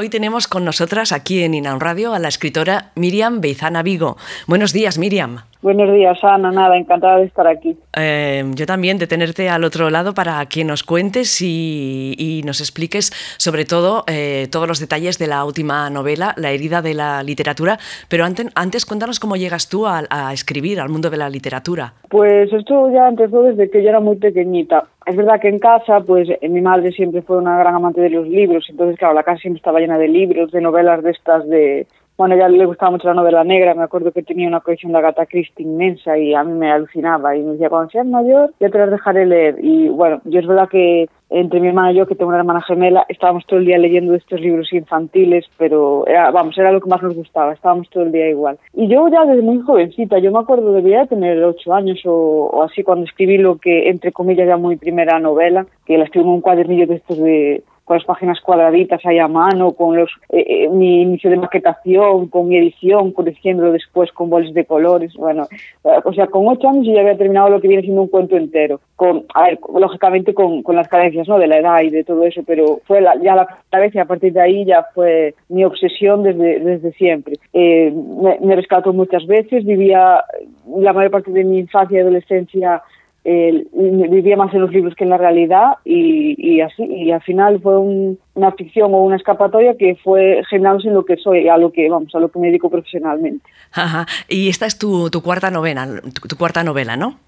Hoy tenemos con nosotras aquí en Inaun Radio a la escritora Miriam Beizana Vigo. Buenos días, Miriam. Buenos días, Ana. Nada, encantada de estar aquí. Eh, yo también de tenerte al otro lado para que nos cuentes y, nos expliques sobre todo eh, todos los detalles de la última novela, La herida de la literatura. Pero antes, antes cuéntanos cómo llegas tú a, escribir, al mundo de la literatura. Pues esto ya empezó desde que yo era muy pequeñita. Es verdad que en casa, pues mi madre siempre fue una gran amante de los libros, entonces claro, la casa siempre estaba llena de libros, de novelas de estas de bueno, ya le gustaba mucho la novela negra, me acuerdo que tenía una colección de Agatha Christie inmensa y a mí me alucinaba y me decía, cuando seas mayor ya te las dejaré leer. Y bueno, yo es verdad que entre mi hermana y yo, que tengo una hermana gemela, estábamos todo el día leyendo estos libros infantiles, pero era, vamos, era lo que más nos gustaba, estábamos todo el día igual. Y yo ya desde muy jovencita, yo me acuerdo, debía tener ocho años o, o así, cuando escribí lo que, entre comillas, ya muy primera novela, que la escribí en un cuadernillo de estos de, con las páginas cuadraditas ahí a mano, con los eh, eh, mi inicio de maquetación, con mi edición, corrigiéndolo después con boles de colores. Bueno, eh, o sea, con ocho años yo ya había terminado lo que viene siendo un cuento entero. Con, a lógicamente con, las carencias ¿no? de la edad y de todo eso, pero fue ya la vez y a partir de ahí ya fue mi obsesión desde, desde siempre. me, me rescató muchas veces, vivía la mayor parte de mi infancia y adolescencia eh, vivía más en los libros que en la realidad y, así y al final fue una ficción o una escapatoria que fue generándose en lo que soy a lo que vamos a lo que me dedico profesionalmente. Y esta es tu, tu cuarta novela tu, cuarta novela no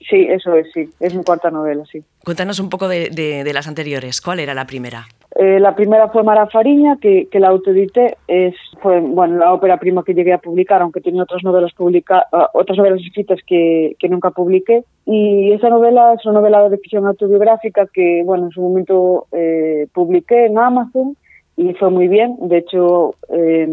sí eso es sí. Es mi cuarta novela sí. Cuéntanos un poco de, de las anteriores. Cuál era la primera eh, la primera fue Mara Fariña, que, que la autoedité, es, fue bueno, la ópera prima que llegué a publicar, aunque tenía otras novelas publica, uh, otras novelas escritas que, que, nunca publiqué. Y esa novela es una novela de ficción autobiográfica que, bueno, en su momento eh, publiqué en Amazon y fue muy bien. De hecho, eh,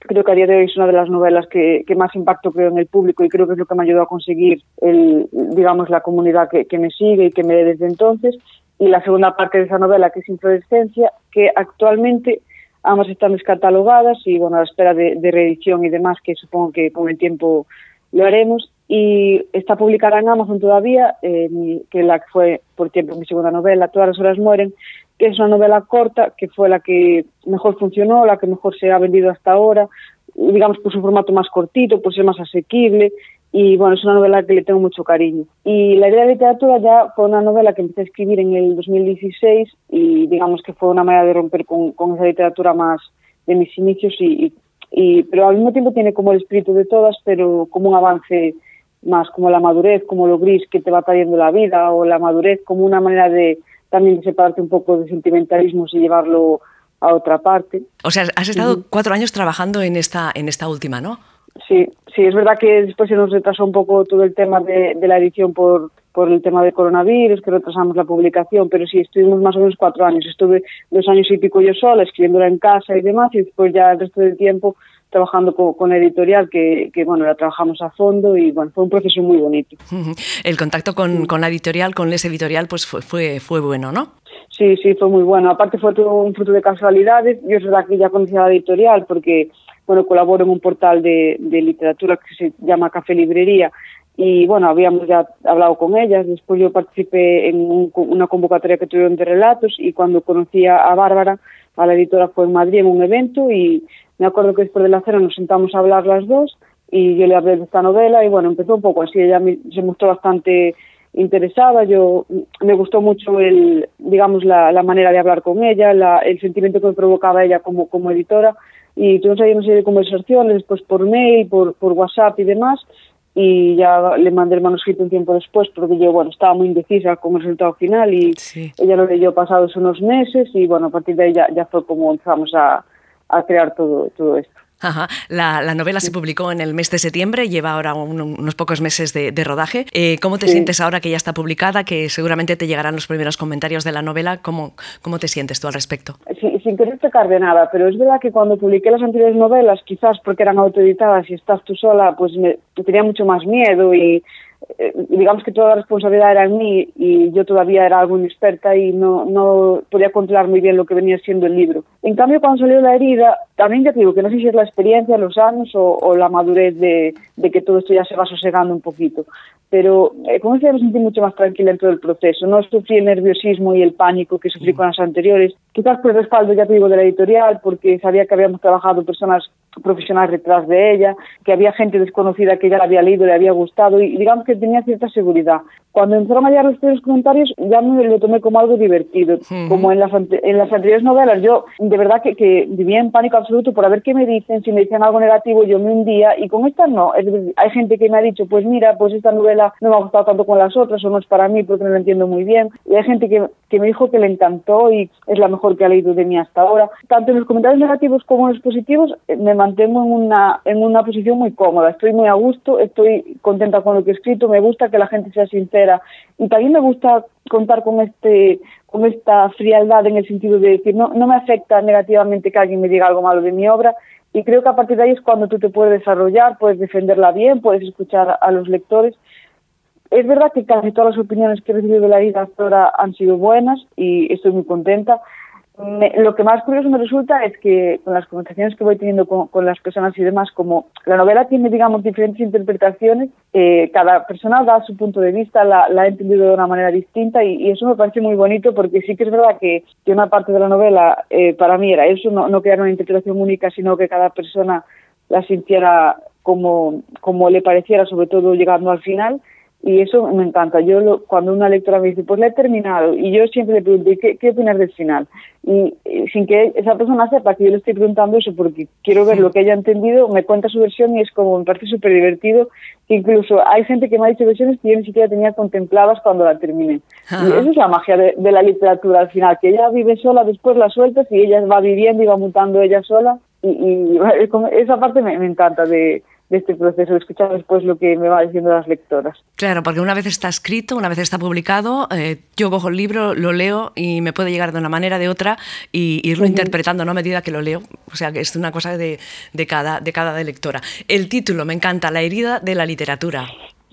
creo que a día de hoy es una de las novelas que, que, más impacto creo en el público y creo que es lo que me ayudó a conseguir el, digamos, la comunidad que, que me sigue y que me desde entonces y la segunda parte de esa novela, que es Inflorescencia, que actualmente ambas están descatalogadas y, bueno, a la espera de, reedición y demás, que supongo que con el tiempo lo haremos. Y está publicada en Amazon todavía, eh, que la que fue por tiempo mi segunda novela, Todas las horas mueren, que es una novela corta, que fue la que mejor funcionó, la que mejor se ha vendido hasta ahora, digamos por su formato más cortito, por ser más asequible y bueno, es una novela que le tengo mucho cariño. Y La idea de literatura ya fue una novela que empecé a escribir en el 2016 y digamos que fue una manera de romper con, con esa literatura más de mis inicios y, y, pero al mismo tiempo tiene como el espíritu de todas, pero como un avance más como la madurez, como lo gris que te va trayendo la vida o la madurez como una manera de también separarte un poco de sentimentalismos y llevarlo a otra parte. O sea, has estado cuatro años trabajando en esta, en esta última, ¿no? Sí, sí, es verdad que después se nos retrasó un poco todo el tema de, de la edición por, por el tema del coronavirus, que retrasamos la publicación, pero sí, estuvimos más o menos cuatro años. Estuve dos años y pico yo sola, escribiéndola en casa y demás, y después ya el resto del tiempo trabajando con, con la editorial, que, que, bueno, la trabajamos a fondo y bueno, fue un proceso muy bonito. El contacto con, con la editorial, con Les Editorial, pues fue, fue, fue bueno, ¿no? Sí, sí, fue muy bueno. Aparte fue todo un fruto de casualidades. Yo es verdad que ya conocía la editorial porque bueno, colaboro en un portal de, de literatura que se llama Café Librería y bueno, habíamos ya hablado con ellas, después yo participé en un, una convocatoria que tuvieron de relatos y cuando conocí a Bárbara, a la editora fue en Madrid en un evento y me acuerdo que después de la cena nos sentamos a hablar las dos y yo le hablé de esta novela y bueno, empezó un poco así, ella me, se mostró bastante interesada, yo me gustó mucho el, digamos, la, la manera de hablar con ella, la, el sentimiento que me provocaba ella como, como editora y tuvimos ahí una serie de conversaciones, después por mail, por, por WhatsApp y demás, y ya le mandé el manuscrito un tiempo después porque yo, bueno, estaba muy indecisa con el resultado final y ella lo leyó pasados unos meses y, bueno, a partir de ahí ya, ya fue como empezamos a, a crear todo, todo esto. Ajá. La, la, novela se publicó en el mes de septiembre, lleva ahora unos pocos meses de, de rodaje. Eh, ¿Cómo te sientes ahora que ya está publicada, que seguramente te llegarán los primeros comentarios de la novela? ¿Cómo, cómo te sientes tú al respecto? Sí, sin querer pecar de nada, pero es verdad que cuando publiqué las anteriores novelas, quizás porque eran autoeditadas y estás tú sola, pues me, tenía mucho más miedo y eh, digamos que toda la responsabilidad era en mí y yo todavía era algo inexperta y no, no podía controlar muy bien lo que venía siendo el libro. En cambio, cuando salió la herida, también ya te digo que no sé si es la experiencia, los años o, la madurez de, de, que todo esto ya se va sosegando un poquito. Pero eh, con eso me sentí mucho más tranquila en todo el proceso. No sufrí el nerviosismo y el pánico que sufrí con las anteriores. Quizás por el respaldo, ya te digo, de la editorial, porque sabía que habíamos trabajado personas profesionales detrás de ella, que había gente desconocida que ya la había leído, le había gustado y digamos que tenía cierta seguridad. Cuando empezaron a llegar los primeros comentarios ya me lo tomé como algo divertido, como en las, en las anteriores novelas. Yo de verdad que, que, vivía en pánico absoluto por a ver qué me dicen, si me dicen algo negativo yo me hundía y con esta no. hay gente que me ha dicho, pues mira, pues esta novela no me ha gustado tanto con las otras o no es para mí porque no lo entiendo muy bien. Y hay gente que, que me dijo que le encantó y es la mejor que ha leído de mí hasta ahora. Tanto en los comentarios negativos como en los positivos eh, me mantengo en una, en una posición muy cómoda. Estoy muy a gusto, estoy contenta con lo que he escrito, me gusta que la gente sea sincera y también me gusta contar con este con esta frialdad en el sentido de decir no, no me afecta negativamente que alguien me diga algo malo de mi obra y creo que a partir de ahí es cuando tú te puedes desarrollar, puedes defenderla bien, puedes escuchar a los lectores. Es verdad que casi todas las opiniones que he recibido de la vida hasta ahora han sido buenas y estoy muy contenta lo que más curioso me resulta es que con las conversaciones que voy teniendo con, las personas y demás, como la novela tiene, digamos, diferentes interpretaciones, eh, cada persona da su punto de vista, la, ha entendido de una manera distinta y, eso me parece muy bonito porque sí que es verdad que, que una parte de la novela eh, para mí era eso, no, no crear una interpretación única, sino que cada persona la sintiera como, como le pareciera, sobre todo llegando al final y eso me encanta. Yo cuando una lectora me dice, pues la he terminado, y yo siempre le pregunto, ¿qué, qué opinas del final? Y, sin que esa persona sepa que yo le estoy preguntando eso, porque quiero ver lo que haya entendido, me cuenta su versión y es como, me parece súper divertido, que incluso hay gente que me ha dicho versiones que yo ni siquiera tenía contempladas cuando la terminé. Y esa es la magia de, la literatura al final, que ella vive sola, después la sueltas y ella va viviendo y va mutando ella sola, y, y esa parte me encanta de de este proceso, escuchar después lo que me va diciendo las lectoras. Claro, porque una vez está escrito, una vez está publicado, eh, yo cojo el libro, lo leo y me puede llegar de una manera, de otra, y irlo interpretando ¿no? a medida que lo leo. O sea, que es una cosa de, de, cada, de cada lectora. El título, me encanta, La herida de la literatura.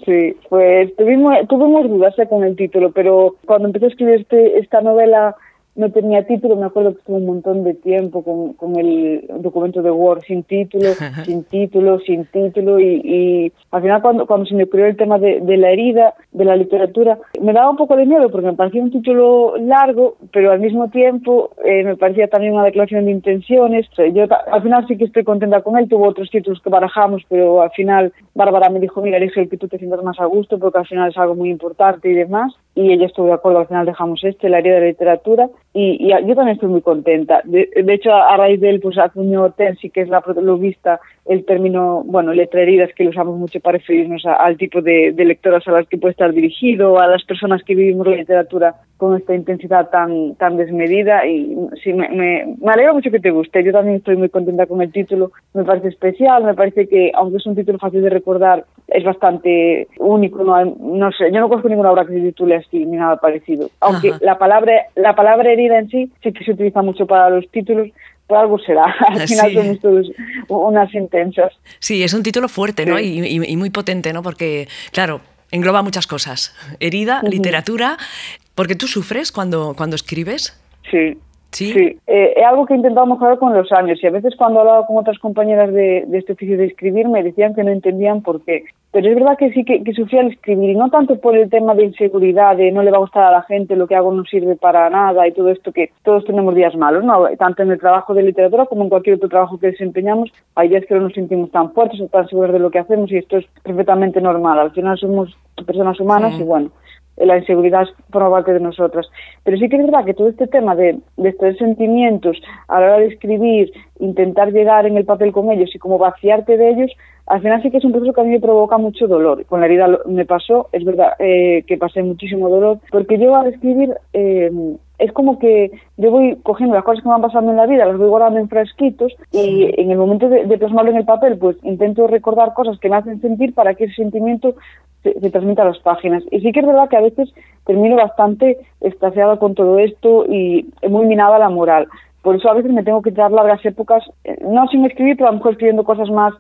Sí, pues tuvimos, tuvimos dudas eh, con el título, pero cuando empecé a escribir este, esta novela no tenía título, me acuerdo que estuve un montón de tiempo con, con el documento de Word sin título, sin título, sin título y, y, al final cuando, cuando se me ocurrió el tema de, de, la herida, de la literatura, me daba un poco de miedo porque me parecía un título largo, pero al mismo tiempo eh, me parecía también una declaración de intenciones. Yo al final sí que estoy contenta con él, tuvo otros títulos que barajamos, pero al final Bárbara me dijo, mira, elige el que tú te sientas más a gusto porque al final es algo muy importante y demás y ella estuvo de acuerdo, al final dejamos este, la área de la literatura, y, yo también estoy muy contenta. De, hecho, a, raíz de él, pues acuñó Tensi, que es la protagonista, el término, bueno, letra heridas, que lo usamos mucho para referirnos al tipo de, lectoras a las que puede estar dirigido, a las personas que vivimos la literatura con esta intensidad tan, tan desmedida, y sí, me, me, me alegro mucho que te guste. Yo también estoy muy contenta con el título, me parece especial, me parece que, aunque es un título fácil de recordar, es bastante único, no, no sé, yo no conozco ninguna obra que se titule así ni nada parecido. Aunque la palabra la palabra herida en sí sí que se utiliza mucho para los títulos, por algo será. Al final son todos unas intensas. Sí, es un título fuerte, ¿no? Y, muy potente, ¿no? Porque, claro, engloba muchas cosas. Herida, literatura. Porque tú sufres cuando, cuando escribes. Sí, Sí, eh, es algo que he intentado mejorar con los años y a veces cuando hablaba con otras compañeras de, este oficio de escribir me decían que no entendían por qué. Pero es verdad que sí que, que sufría al escribir y no tanto por el tema de inseguridad, de no le va a gustar a la gente, lo que hago no sirve para nada y todo esto que todos tenemos días malos, ¿no? Tanto en el trabajo de literatura como en cualquier otro trabajo que desempeñamos, hay días que no nos sentimos tan fuertes o tan seguros de lo que hacemos y esto es perfectamente normal. Al final somos personas humanas y bueno, la inseguridad forma parte de nosotras. Pero sí que es verdad que todo este tema de, de estos sentimientos a la hora de escribir, intentar llegar en el papel con ellos y como vaciarte de ellos, al final sí que es un proceso que a mí me provoca mucho dolor. Con la herida me pasó, es verdad eh, que pasé muchísimo dolor, porque yo al escribir eh, es como que yo voy cogiendo las cosas que me van pasando en la vida, las voy guardando en frasquitos y en el momento de, de plasmarlo en el papel, pues intento recordar cosas que me hacen sentir para que ese sentimiento se, se transmita a las páginas. Y sí que es verdad que a veces termino bastante estaseada con todo esto y muy minada la moral. Por eso a veces me tengo que dar largas épocas, eh, no sin escribir, pero a lo mejor escribiendo cosas más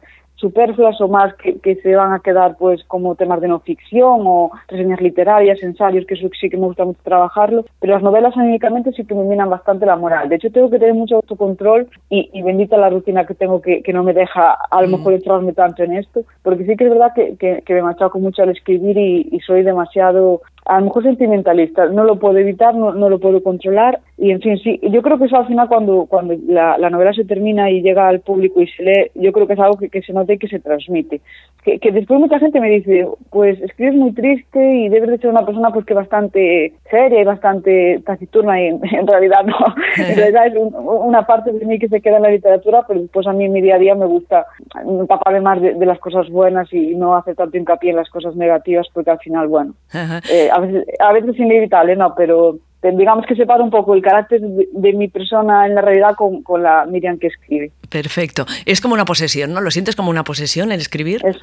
superfluas o más que, que, se van a quedar pues como temas de no ficción o reseñas literarias, ensayos, que eso sí que me gusta mucho trabajarlo, pero las novelas únicamente sí que me minan bastante la moral. De hecho, tengo que tener mucho autocontrol y, y bendita la rutina que tengo que, que no me deja a lo mm. mejor entrarme tanto en esto, porque sí que es verdad que, que, que me machaco mucho al escribir y, y soy demasiado a lo mejor sentimentalista, no lo puedo evitar, no, no, lo puedo controlar y en fin, sí, yo creo que eso al final cuando, cuando la, la novela se termina y llega al público y se lee, yo creo que es algo que, que se nota y que se transmite. Que, que, después mucha gente me dice, pues escribes muy triste y debes de ser una persona pues que bastante seria y bastante taciturna y en, realidad no, en realidad es un, una parte de mí que se queda en la literatura, pero pues a mí en mi día a día me gusta empaparme más de, de las cosas buenas y no hacer tanto hincapié en las cosas negativas porque al final, bueno, eh, a veces, a veces es inevitable, ¿no? Pero digamos que separa un poco el carácter de, de mi persona en la realidad con, con, la Miriam que escribe. Perfecto. Es como una posesión, ¿no? ¿Lo sientes como una posesión el escribir? Es,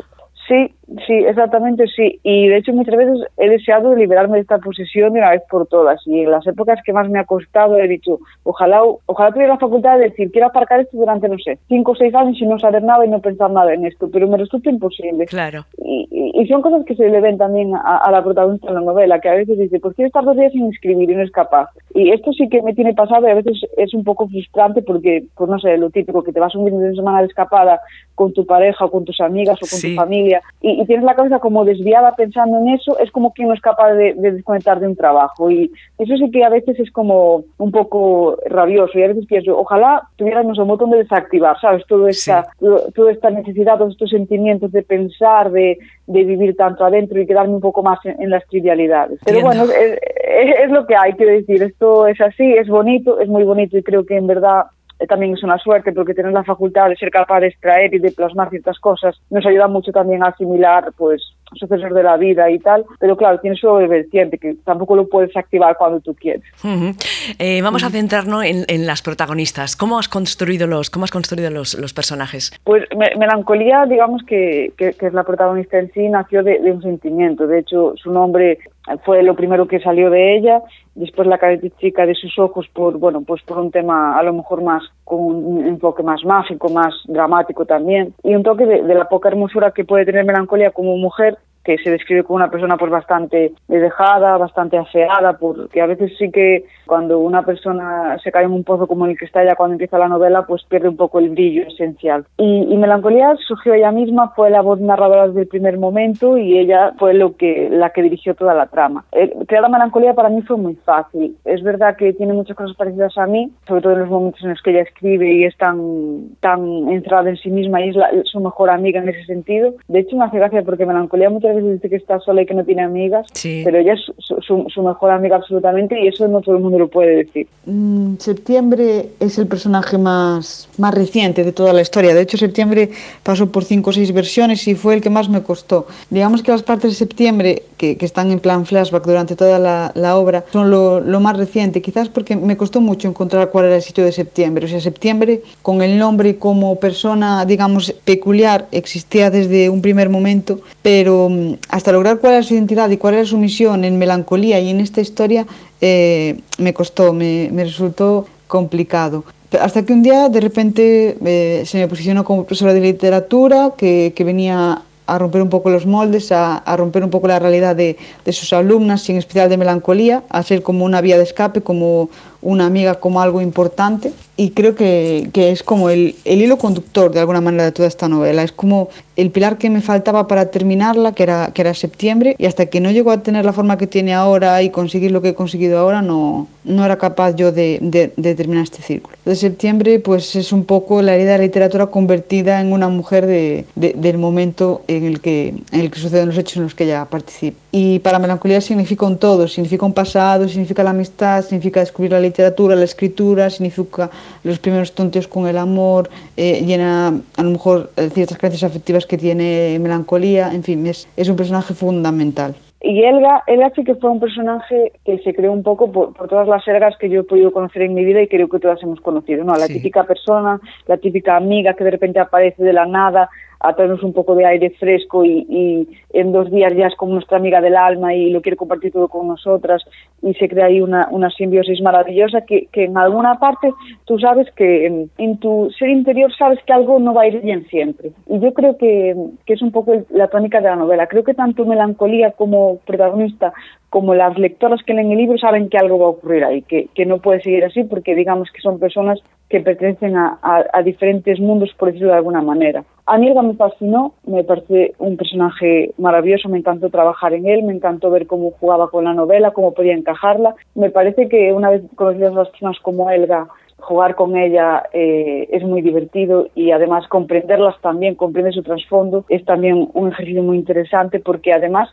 Sí, sí, exactamente sí. Y de hecho muchas veces he deseado liberarme de esta posesión de una vez por todas. Y en las épocas que más me ha costado he dicho, ojalá, ojalá tuviera la facultad de decir, quiero aparcar esto durante, no sé, cinco o seis años y no saber nada y no pensar nada en esto. Pero me resulta imposible. Claro. Y, y, y son cosas que se le ven también a, a, la protagonista en la novela, que a veces dice, pues quiero estar dos días sin escribir y no es capaz. Y esto sí que me tiene pasado y a veces es un poco frustrante porque, pues no sé, lo típico, que te vas un fin de semana de escapada con tu pareja o con tus amigas o con sí. tu familia y, y, tienes la cabeza como desviada pensando en eso, es como que no es capaz de, de, desconectar de un trabajo. Y eso sí que a veces es como un poco rabioso. Y a veces pienso, ojalá tuviéramos un botón de desactivar, ¿sabes? Todo esta, sí. toda esta necesidad, todos estos sentimientos de pensar, de, de vivir tanto adentro y quedarme un poco más en, en las trivialidades. Pero Entiendo. bueno, es, es, es lo que hay, quiero decir. Esto es así, es bonito, es muy bonito y creo que en verdad también es una suerte porque tener la facultad de ser capaz de extraer y de plasmar ciertas cosas nos ayuda mucho también a asimilar pues sucesos de la vida y tal, pero claro, tiene su vertiente que tampoco lo puedes activar cuando tú quieres. Uh -huh. eh, vamos uh -huh. a centrarnos en, en, las protagonistas. ¿Cómo has construido los, cómo has construido los, los personajes? Pues me, Melancolía, digamos que, que, que, es la protagonista en sí, nació de, de un sentimiento. De hecho, su nombre fue lo primero que salió de ella, después la característica de sus ojos por, bueno, pues por un tema a lo mejor más, con un enfoque más mágico, más dramático también, y un toque de, de la poca hermosura que puede tener melancolía como mujer, que se describe como una persona pues bastante dejada, bastante afeada, porque a veces sí que cuando una persona se cae en un pozo como el que está ella cuando empieza la novela, pues pierde un poco el brillo esencial. Y, y Melancolía surgió ella misma, fue la voz narradora desde el primer momento y ella fue lo que la que dirigió toda la trama. Eh, crear la Melancolía para mí fue muy fácil. Es verdad que tiene muchas cosas parecidas a mí, sobre todo en los momentos en los que ella escribe y es tan, tan encerrada en sí misma y es la, su mejor amiga en ese sentido. De hecho, me hace gracia porque Melancolía muchas muchas veces dice que está sola y que no tiene amigas, sí. pero ella es su, su, su, mejor amiga absolutamente y eso no todo el mundo lo puede decir. Mm, septiembre es el personaje más, más reciente de toda la historia. De hecho, Septiembre pasó por cinco o seis versiones y fue el que más me costó. Digamos que las partes de Septiembre, que, que están en plan flashback durante toda la, la obra, son lo, lo, más reciente, quizás porque me costó mucho encontrar cuál era el sitio de Septiembre. O sea, Septiembre, con el nombre como persona, digamos, peculiar, existía desde un primer momento, pero mm, hasta lograr cuál era su identidad y cuál era su misión en Melancolía y en esta historia eh, me costó, me, me, resultó complicado. Hasta que un día de repente eh, se me posicionó como profesora de literatura que, que venía a romper un poco los moldes, a, romper un poco la realidad de, de, sus alumnas, y en especial de melancolía, a ser como una vía de escape, como una amiga, como algo importante. Y creo que, que es como el, el, hilo conductor, de alguna manera, de toda esta novela. Es como el pilar que me faltaba para terminarla, que era, que era septiembre, y hasta que no llegó a tener la forma que tiene ahora y conseguir lo que he conseguido ahora, no, no era capaz yo de, de, de terminar este círculo. De septiembre, pues es un poco la herida de la literatura convertida en una mujer de, del momento en el, que, en el que suceden los hechos en los que ella participa. Y para melancolía significa un todo, significa un pasado, significa la amistad, significa descubrir la literatura, la escritura, significa los primeros tonteos con el amor, eh, llena a lo mejor ciertas creencias afectivas que tiene melancolía, en fin, es, es un personaje fundamental. Y Elga, Elga sí que fue un personaje que se creó un poco por, por, todas las Elgas que yo he podido conocer en mi vida y creo que todas hemos conocido, ¿no? La sí. típica persona, la típica amiga que de repente aparece de la nada, a traernos un poco de aire fresco y, y, en dos días ya es como nuestra amiga del alma y lo quiere compartir todo con nosotras y se crea ahí una, una simbiosis maravillosa que, que en alguna parte tú sabes que en, tu ser interior sabes que algo no va a ir bien siempre. Y yo creo que, que es un poco la tónica de la novela. Creo que tanto melancolía como protagonista como las lectoras que leen el libro saben que algo va a ocurrir ahí, que, que no puede seguir así porque digamos que son personas que pertenecen a, diferentes mundos, por decirlo de alguna manera. A mí Elga me fascinó, me parece un personaje maravilloso, me encantó trabajar en él, me encantó ver cómo jugaba con la novela, cómo podía encajarla. Me parece que una vez conocidas las personas como Elga, jugar con ella eh, es muy divertido y además comprenderlas también, comprender su trasfondo, es también un ejercicio muy interesante porque además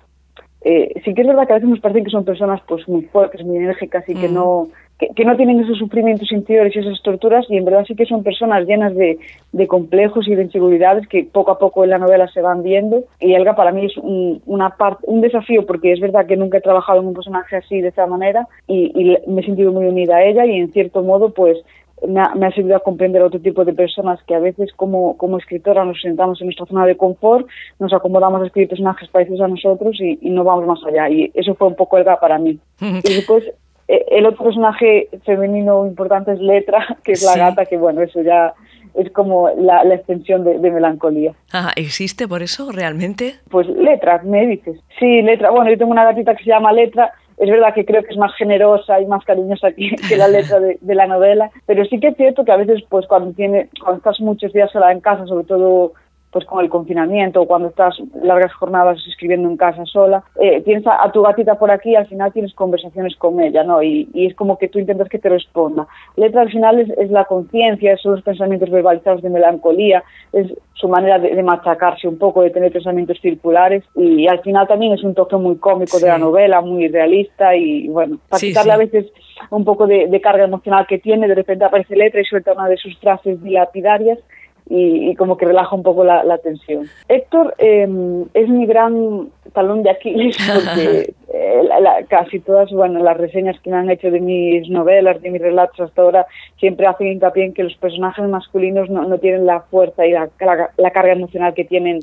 eh, sí que es verdad que a veces nos parece que son personas pues muy fuertes, muy enérgicas y mm. que no que, que, no tienen esos sufrimientos interiores y esas torturas y en verdad sí que son personas llenas de, de, complejos y de inseguridades que poco a poco en la novela se van viendo y Elga para mí es un, una parte, un desafío porque es verdad que nunca he trabajado en un personaje así de esa manera y, y me he sentido muy unida a ella y en cierto modo pues me ha, me ha, servido a comprender otro tipo de personas que a veces como, como escritora nos sentamos en nuestra zona de confort, nos acomodamos a escribir personajes parecidos a nosotros y, y no vamos más allá. Y eso fue un poco el para mí. y después el otro personaje femenino importante es Letra, que es la gata, que bueno, eso ya es como la, la extensión de, de, melancolía. Ah, ¿existe por eso realmente? Pues Letra, me dices. Sí, Letra. Bueno, yo tengo una gatita que se llama Letra es verdad que creo que es más generosa y más cariñosa que, que la letra de, de, la novela, pero sí que es cierto que a veces, pues cuando tiene, cuando estás muchos días sola en casa, sobre todo pues con el confinamiento o cuando estás largas jornadas escribiendo en casa sola, eh, tienes a, a, tu gatita por aquí y al final tienes conversaciones con ella, ¿no? Y, y es como que tú intentas que te responda. Letra al final es, es la conciencia, son los pensamientos verbalizados de melancolía, es su manera de, de, machacarse un poco, de tener pensamientos circulares y al final también es un toque muy cómico sí. de la novela, muy realista y bueno, para sí, quitarle sí. a veces un poco de, de carga emocional que tiene, de repente aparece Letra y suelta una de sus frases dilapidarias y, y, como que relaja un poco la, la tensión. Héctor eh, es mi gran talón de Aquiles porque eh, la, la, casi todas bueno, las reseñas que me han hecho de mis novelas, de mis relatos hasta ahora, siempre hacen hincapié en que los personajes masculinos no, no tienen la fuerza y la, la carga emocional que tienen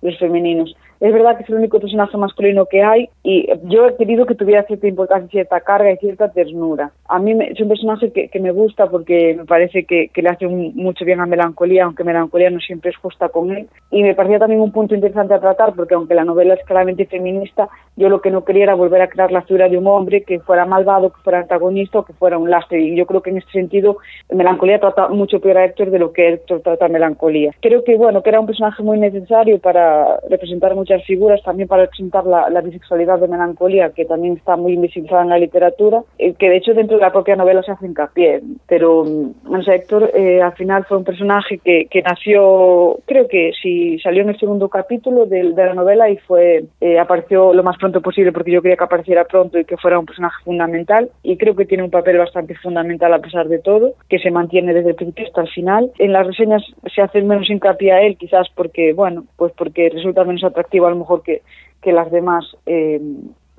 los femeninos. Es verdad que es el único personaje masculino que hay y yo he querido que tuviera cierta importancia, cierta carga y cierta ternura. A mí me, es un personaje que, que, me gusta porque me parece que, que, le hace un, mucho bien a Melancolía, aunque Melancolía no siempre es justa con él. Y me parecía también un punto interesante a tratar porque aunque la novela es claramente feminista, yo lo que no quería era volver a crear la figura de un hombre que fuera malvado, que fuera antagonista o que fuera un lastre. Y yo creo que en este sentido Melancolía trata mucho peor a Héctor de lo que Héctor trata a Melancolía. Creo que bueno, que era un personaje muy necesario para representar muchas figuras, también para representar la, la, bisexualidad de melancolía, que también está muy invisibilizada en la literatura, eh, que de hecho dentro de la propia novela se hace hincapié. Pero, no sé, Héctor eh, al final fue un personaje que, que, nació, creo que sí, salió en el segundo capítulo de, de la novela y fue eh, apareció lo más pronto posible porque yo quería que apareciera pronto y que fuera un personaje fundamental y creo que tiene un papel bastante fundamental a pesar de todo, que se mantiene desde el principio hasta el final. En las reseñas se hace menos hincapié a él, quizás porque, bueno, pues porque resulta menos atractivo a lo mejor que, que las demás eh,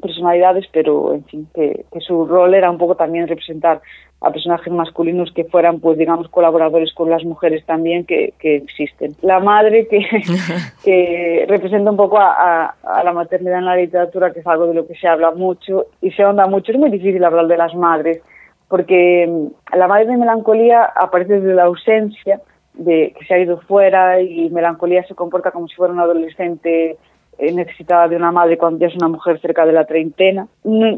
personalidades, pero en fin, que, que, su rol era un poco también representar a personajes masculinos que fueran, pues digamos, colaboradores con las mujeres también que, que existen. La madre que, que representa un poco a, a, a, la maternidad en la literatura, que es algo de lo que se habla mucho y se ahonda mucho. Es muy difícil hablar de las madres, porque la madre de melancolía aparece desde la ausencia, de que se ha ido fuera y melancolía se comporta como si fuera un adolescente eh, necesitada de una madre cuando ya es una mujer cerca de la treintena.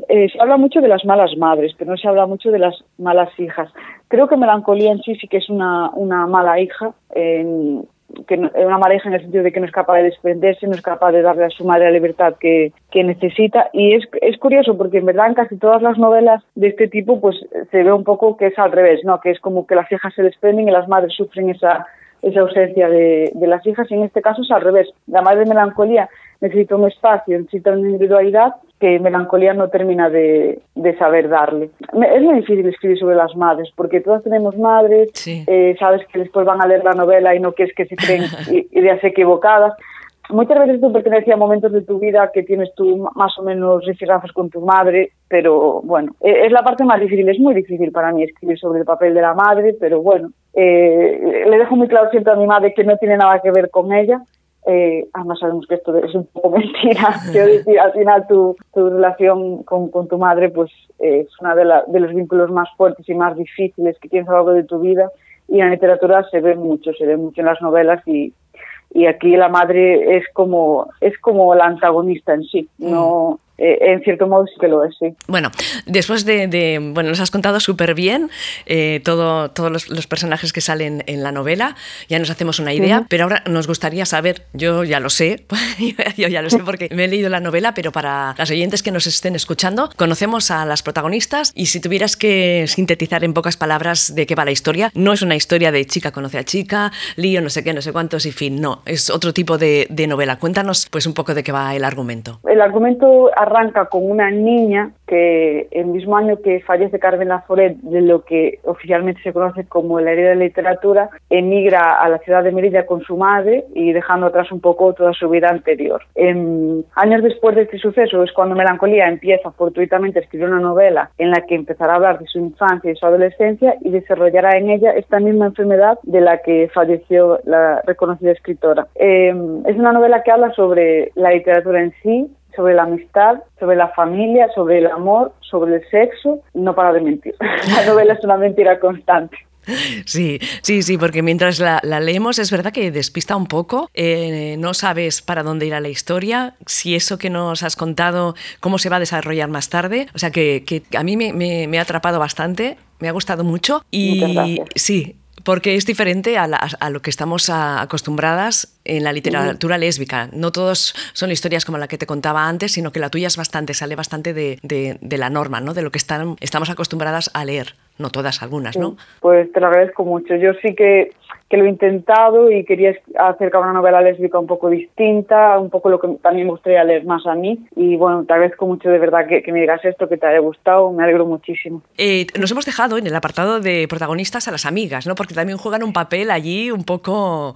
Eh, se habla mucho de las malas madres, pero no se habla mucho de las malas hijas. Creo que Melancolía en sí sí que es una, una mala hija, eh, que no, una mala hija en el sentido de que no es capaz de desprenderse, no es capaz de darle a su madre la libertad que, que necesita. Y es, es curioso porque en verdad en casi todas las novelas de este tipo pues se ve un poco que es al revés, ¿no? que es como que las hijas se desprenden y las madres sufren esa esa ausencia de, de, las hijas y en este caso es al revés. La madre de melancolía necesita un espacio, necesita una individualidad que melancolía no termina de, de saber darle. Es muy difícil escribir sobre las madres porque todas tenemos madres, sí. eh, sabes que después van a leer la novela y no quieres que se creen ideas equivocadas muchas veces tú perteneces a momentos de tu vida que tienes tú más o menos rifirrafos con tu madre, pero bueno, e, es la parte más difícil, es muy difícil para mí escribir sobre el papel de la madre, pero bueno, eh, le dejo muy claro siempre a mi madre que no tiene nada que ver con ella, eh, además sabemos que esto es un poco mentira, al final tu, tu relación con, con, tu madre pues es uno de, de los vínculos más fuertes y más difíciles que tienes a lo largo de tu vida. Y en la literatura se ve mucho, se ve mucho en las novelas y, y aquí la madre es como es como la antagonista en sí, no eh, en cierto modo sí que lo es, sí. Bueno, después de, bueno, nos has contado súper bien eh, todo, todos los, personajes que salen en la novela, ya nos hacemos una idea, pero ahora nos gustaría saber, yo ya lo sé, yo ya lo sé porque me he leído la novela, pero para las oyentes que nos estén escuchando, conocemos a las protagonistas y si tuvieras que sintetizar en pocas palabras de qué va la historia, no es una historia de chica conoce a chica, lío, no sé qué, no sé cuántos y fin, no, es otro tipo de, de novela. Cuéntanos pues un poco de qué va el argumento. El argumento arranca con una niña que el mismo año que fallece Carmen Laforet, de lo que oficialmente se conoce como la herida de literatura, emigra a la ciudad de Merida con su madre y dejando atrás un poco toda su vida anterior. En, años después de este suceso es cuando Melancolía empieza fortuitamente a escribir una novela en la que empezará a hablar de su infancia y su adolescencia y desarrollará en ella esta misma enfermedad de la que falleció la reconocida escritora. Eh, es una novela que habla sobre la literatura en sí, sobre la amistad, sobre la familia, sobre el amor, sobre el sexo, no para de mentir. La novela es una mentira constante. Sí, sí, sí, porque mientras la, leemos es verdad que despista un poco, eh, no sabes para dónde irá la historia, si eso que nos has contado, cómo se va a desarrollar más tarde, o sea que, a mí me, ha atrapado bastante, me ha gustado mucho y sí, porque es diferente a, lo que estamos acostumbradas en la literatura lésbica. No todos son historias como la que te contaba antes, sino que la tuya es bastante, sale bastante de, de, la norma, ¿no? de lo que están, estamos acostumbradas a leer. No todas, algunas, ¿no? Pues te lo agradezco mucho. Yo sí que, que lo he intentado y quería acercar una novela lésbica un poco distinta, un poco lo que también me gustaría leer más a mí. Y bueno, te agradezco mucho de verdad que, que me digas esto, que te haya gustado, me alegro muchísimo. Eh, nos hemos dejado en el apartado de protagonistas a las amigas, ¿no? Porque también juegan un papel allí un poco,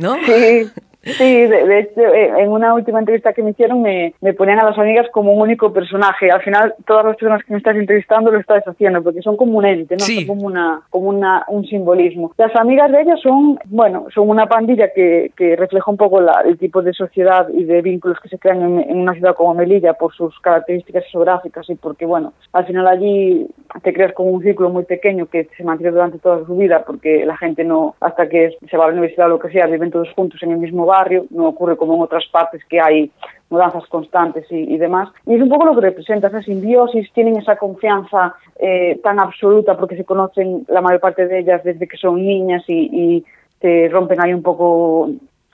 ¿no? Sí, Sí, de, hecho, eh, en una última entrevista que me hicieron me, me, ponían a las amigas como un único personaje. Al final, todas las personas que me estás entrevistando lo estás haciendo, porque son como un ente, ¿no? Son como, una, como una, un simbolismo. Las amigas de ellas son, bueno, son una pandilla que, que refleja un poco la, el tipo de sociedad y de vínculos que se crean en, en, una ciudad como Melilla por sus características geográficas y porque, bueno, al final allí te creas como un círculo muy pequeño que se mantiene durante toda su vida porque la gente no, hasta que se va a la universidad o lo que sea, viven todos juntos en el mismo barrio barrio, no ocurre como en otras partes que hay mudanzas constantes y, demás. Y es un poco lo que representa esa simbiosis, tienen esa confianza eh, tan absoluta porque se conocen la mayor parte de ellas desde que son niñas y, se rompen ahí un poco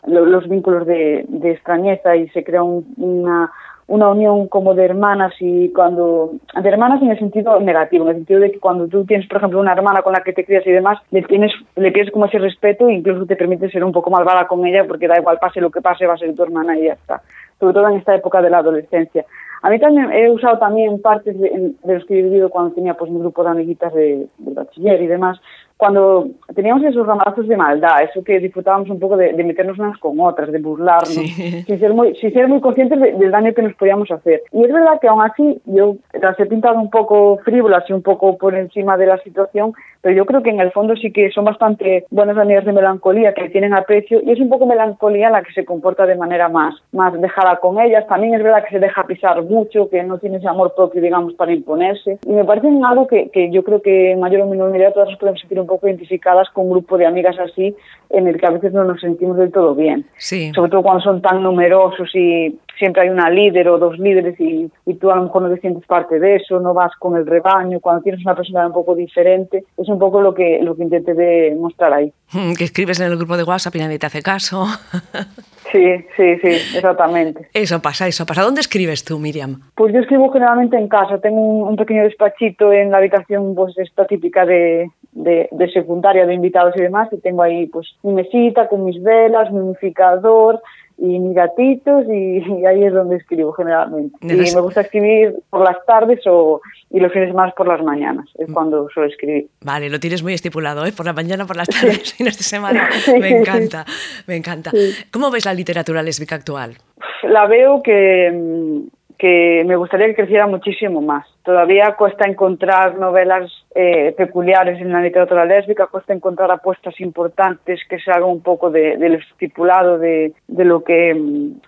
los vínculos de, de, extrañeza y se crea un, una, una unión como de hermanas y cuando de hermanas en el sentido negativo, en el sentido de que cuando tú tienes, por ejemplo, una hermana con la que te crías y demás, le tienes le tienes como ese respeto e incluso te permite ser un poco malvada con ella porque da igual pase lo que pase, va a ser tu hermana y ya está. Sobre todo en esta época de la adolescencia. A mí también he usado también partes de, los que he vivido cuando tenía pues mi grupo de amiguitas de, de bachiller y demás, cuando teníamos esos ramalazos de maldad, eso que disfrutábamos un poco de, meternos unas con otras, de burlarnos, sin, ser muy, sin ser muy conscientes del daño que nos podíamos hacer. Y es verdad que aún así yo las he pintado un poco frívolas y un poco por encima de la situación, pero yo creo que en el fondo sí que son bastante buenas amigas de melancolía, que tienen aprecio, y es un poco melancolía la que se comporta de manera más, más dejada con ellas. También es verdad que se deja pisar mucho, que no tiene ese amor propio, digamos, para imponerse. Y me parece algo que, que yo creo que en mayor o menor medida todas nos podemos sentir un poco identificadas con un grupo de amigas así en el que a veces no nos sentimos del todo bien. Sobre todo cuando son tan numerosos y siempre hay una líder o dos líderes y, y, tú a lo mejor no te sientes parte de eso, no vas con el rebaño, cuando tienes una persona un poco diferente, es un poco lo que, lo que intenté demostrar ahí. Que escribes en el grupo de WhatsApp y nadie te hace caso. Sí, sí, sí, exactamente. Eso pasa, eso pasa. ¿Dónde escribes tú, Miriam? Pues yo escribo generalmente en casa. Tengo un, pequeño despachito en la habitación, pues esta típica de, de, de, secundaria, de invitados y demás, y tengo ahí pues mi mesita con mis velas, mi unificador, y mis gatitos y, y, ahí es donde escribo generalmente. Y me gusta escribir por las tardes o, y los fines más por las mañanas, es mm. cuando suelo escribir. Vale, lo tienes muy estipulado, ¿eh? por la mañana, por las tardes, fines de semana. Me encanta, me encanta. Sí. ¿Cómo ves la literatura lésbica actual? La veo que que me gustaría que creciera muchísimo más. Todavía cuesta encontrar novelas eh, peculiares en la literatura lésbica, cuesta encontrar apuestas importantes que se hagan un poco de, del estipulado de, de, lo que,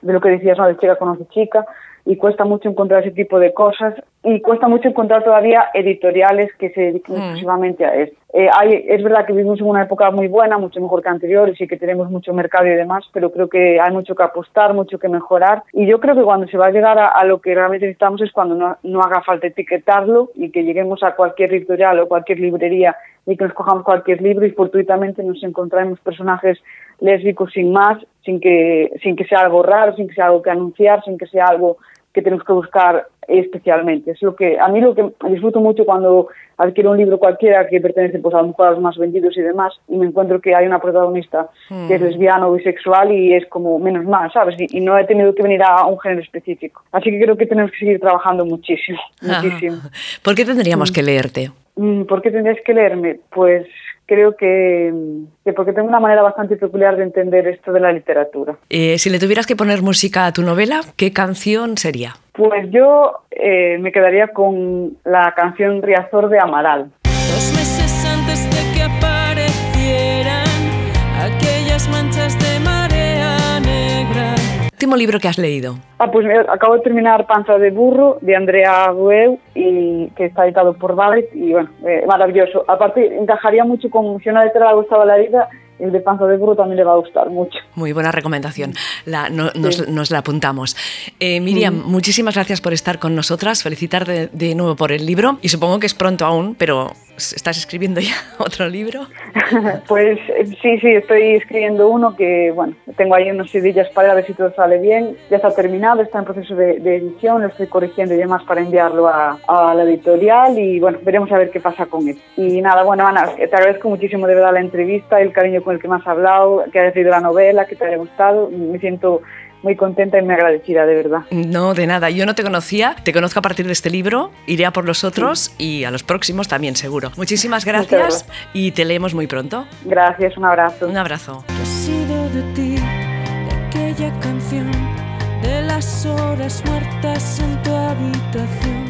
de lo que decías, ¿no? de chica conoce chica y cuesta mucho encontrar ese tipo de cosas y cuesta mucho encontrar todavía editoriales que se dediquen mm. exclusivamente a esto. Eh, hay, es verdad que vivimos en una época muy buena, mucho mejor que anteriores y que tenemos mucho mercado y demás, pero creo que hay mucho que apostar, mucho que mejorar y yo creo que cuando se va a llegar a, a lo que realmente necesitamos es cuando no, no haga falta etiquetarlo y que lleguemos a cualquier editorial o cualquier librería y que nos cojamos cualquier libro y fortuitamente nos encontremos personajes lésbicos sin más, sin que, sin que sea algo raro, sin que sea algo que anunciar, sin que sea algo que tenemos que buscar especialmente. Es lo que a mí lo que disfruto mucho cuando adquiero un libro cualquiera que pertenece pues a lo mejor a los más vendidos y demás y me encuentro que hay una protagonista mm. que es lesbiana o bisexual y es como menos mal, ¿sabes? Y, y, no he tenido que venir a un género específico. Así que creo que tenemos que seguir trabajando muchísimo, muchísimo. ¿Por qué tendríamos mm. que leerte? ¿Por qué tendrías que leerme? Pues creo que, que, porque tengo una manera bastante peculiar de entender esto de la literatura. Eh, si le tuvieras que poner música a tu novela, ¿qué canción sería? Pues yo eh, me quedaría con la canción Riazor de Amaral. Dos meses antes de Último libro que has leído. Ah, pues acabo de terminar Panza de Burro de Andrea Bueu y que está editado por Babet y bueno, eh, maravilloso. Aparte encajaría mucho con si una letra le gustaba la vida, el de panza de burro también le va a gustar mucho. Muy buena recomendación, la, no, sí. nos, nos, la apuntamos. Eh, Miriam, mm. muchísimas gracias por estar con nosotras, felicitar de, de, nuevo por el libro y supongo que es pronto aún, pero ¿estás escribiendo ya otro libro? pues sí, sí, estoy escribiendo uno que, bueno, tengo ahí unas idillas para ver si todo sale bien, ya está terminado, está en proceso de, de edición, lo estoy corrigiendo y demás para enviarlo a, a, la editorial y bueno, veremos a ver qué pasa con él. Y nada, bueno, Ana, te agradezco muchísimo de verdad la entrevista, el cariño con el que me has hablado, que hayas leído la novela, que te haya gustado. Me siento muy contenta y muy agradecida, de verdad. No, de nada. Yo no te conocía, te conozco a partir de este libro, iré a por los otros sí. y a los próximos también, seguro. Muchísimas gracias y te leemos muy pronto. Gracias, un abrazo. Un abrazo. ¿Qué ha sido de ti, de aquella canción, de las horas muertas en tu habitación?